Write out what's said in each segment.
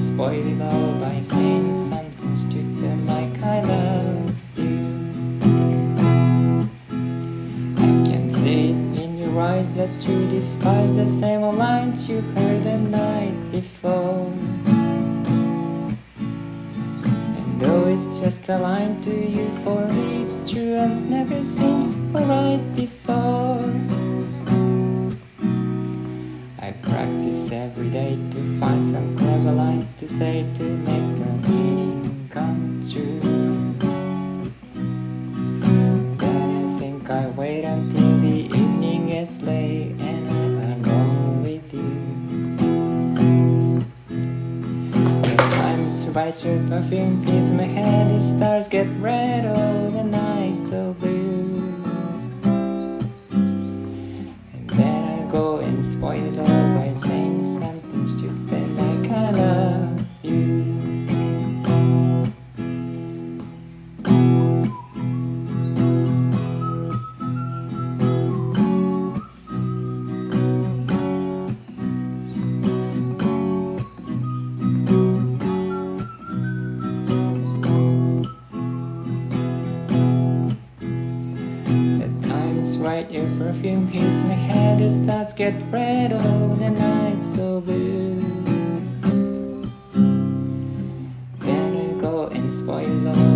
spoil it all by saying something stupid like I love you. I can see it in your eyes that you despise the same old lines you heard the night before. And though it's just a line to you, for me it's true and never seems alright before. Every day to find some clever lines to say to make the meaning come true. Then I think I wait until the evening gets late and I'm alone with you. Time's right, your perfume fills my head, the stars get red, oh, the night's so blue. And then I go and spoil it all right, your perfume hits my head, the stars get red, oh, the night's so blue. Then I go and spoil it all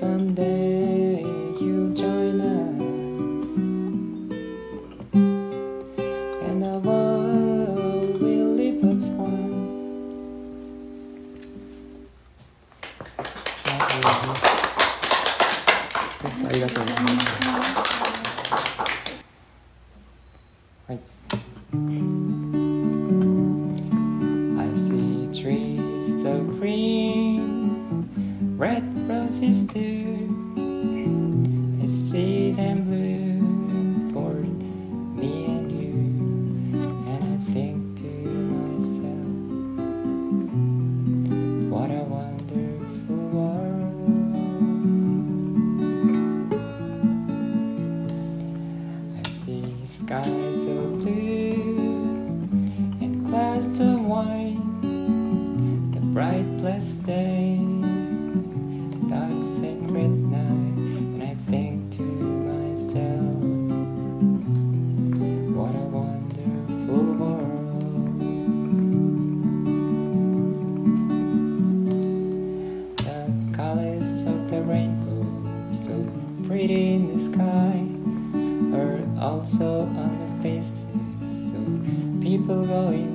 someday. pretty in the sky or also on the faces of people going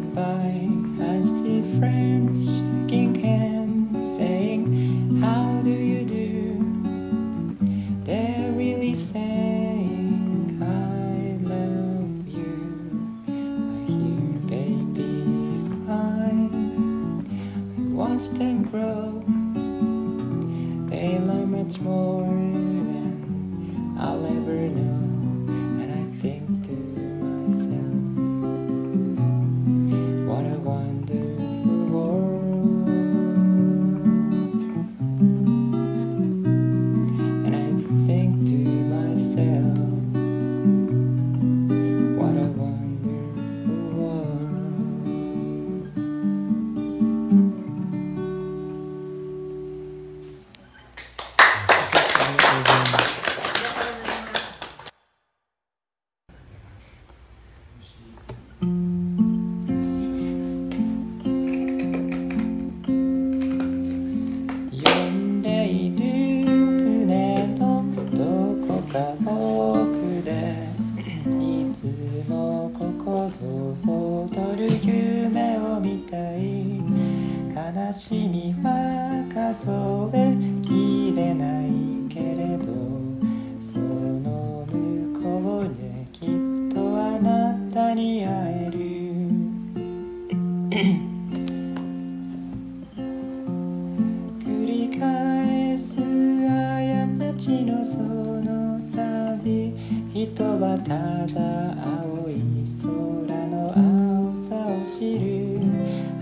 街のその旅人はただ青い空の青さを知る。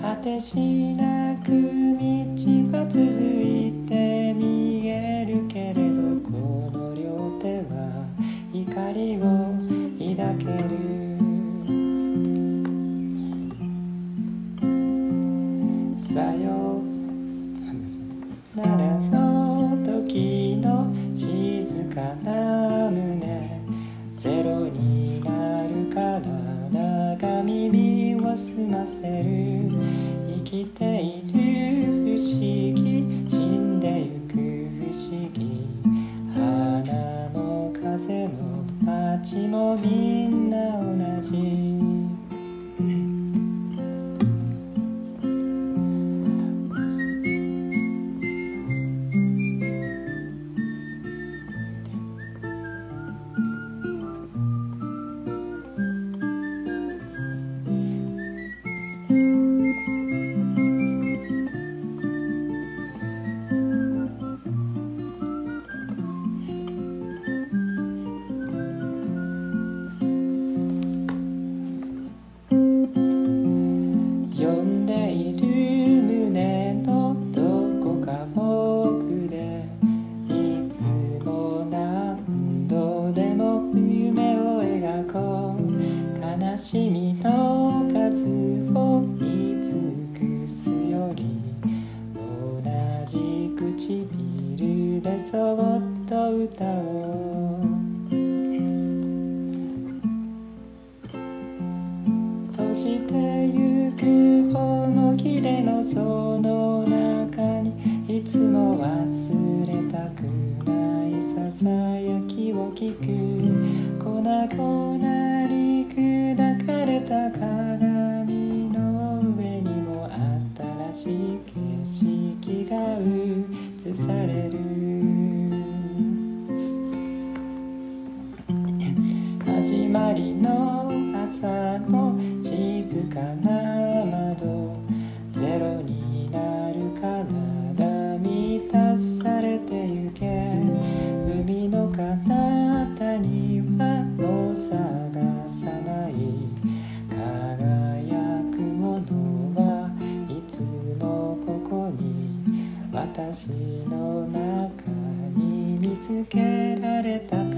果てしなく道は続いて見えるけれどこの両手は怒りを抱ける。を済ませる生きている不思議。され始まりの朝の静かな窓ゼロになるかなだ満たされてゆけ。海の彼方にはを探さない輝くものはいつもここに私つけられた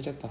찢었다.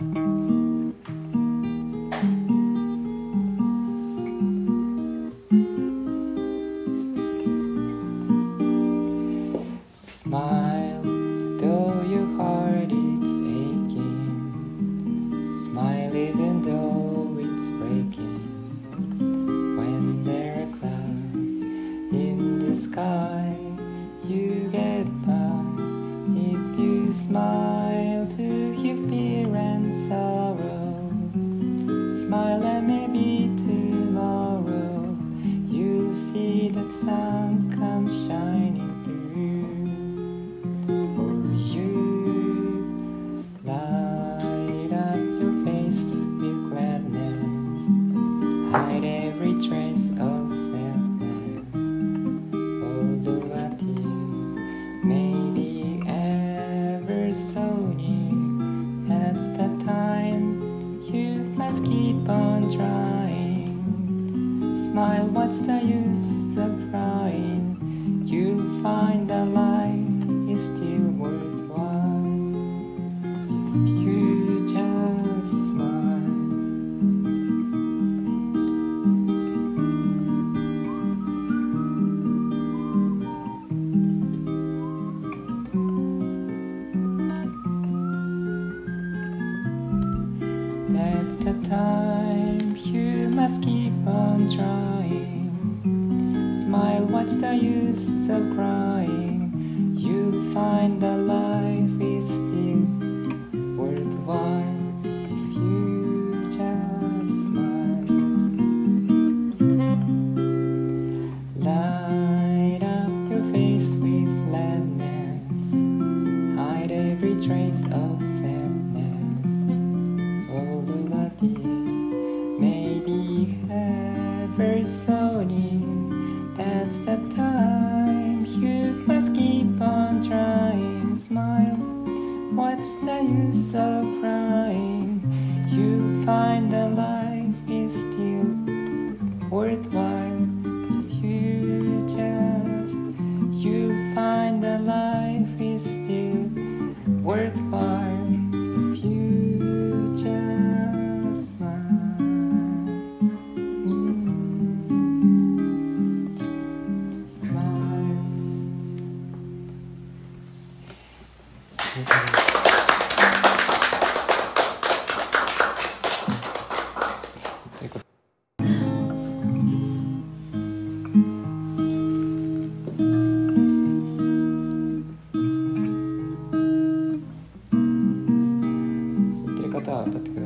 tá, tá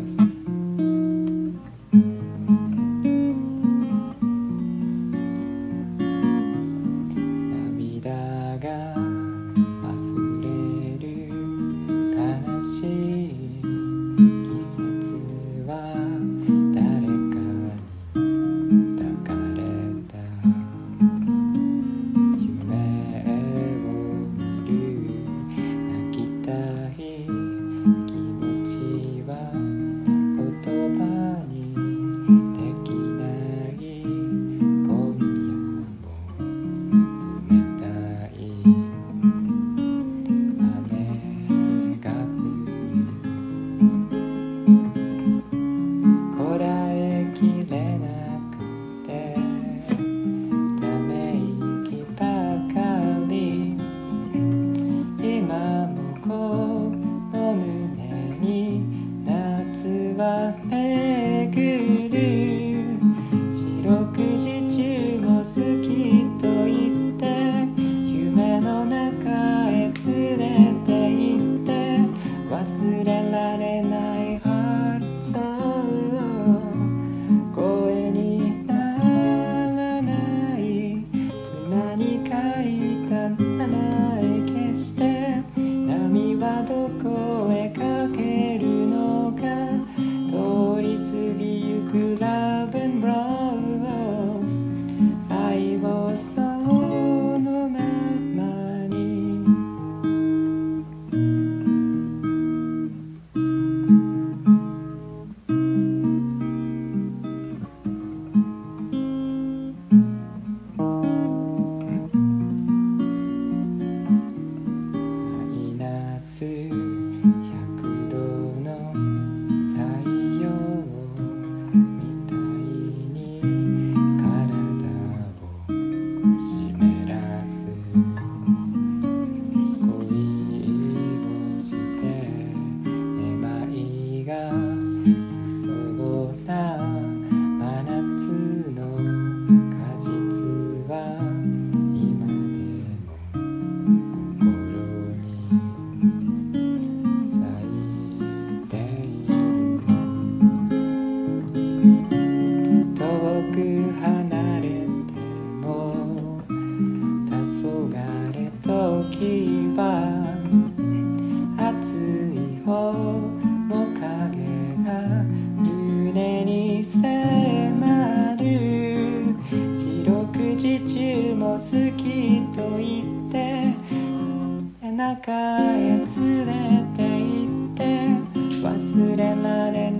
忘れられない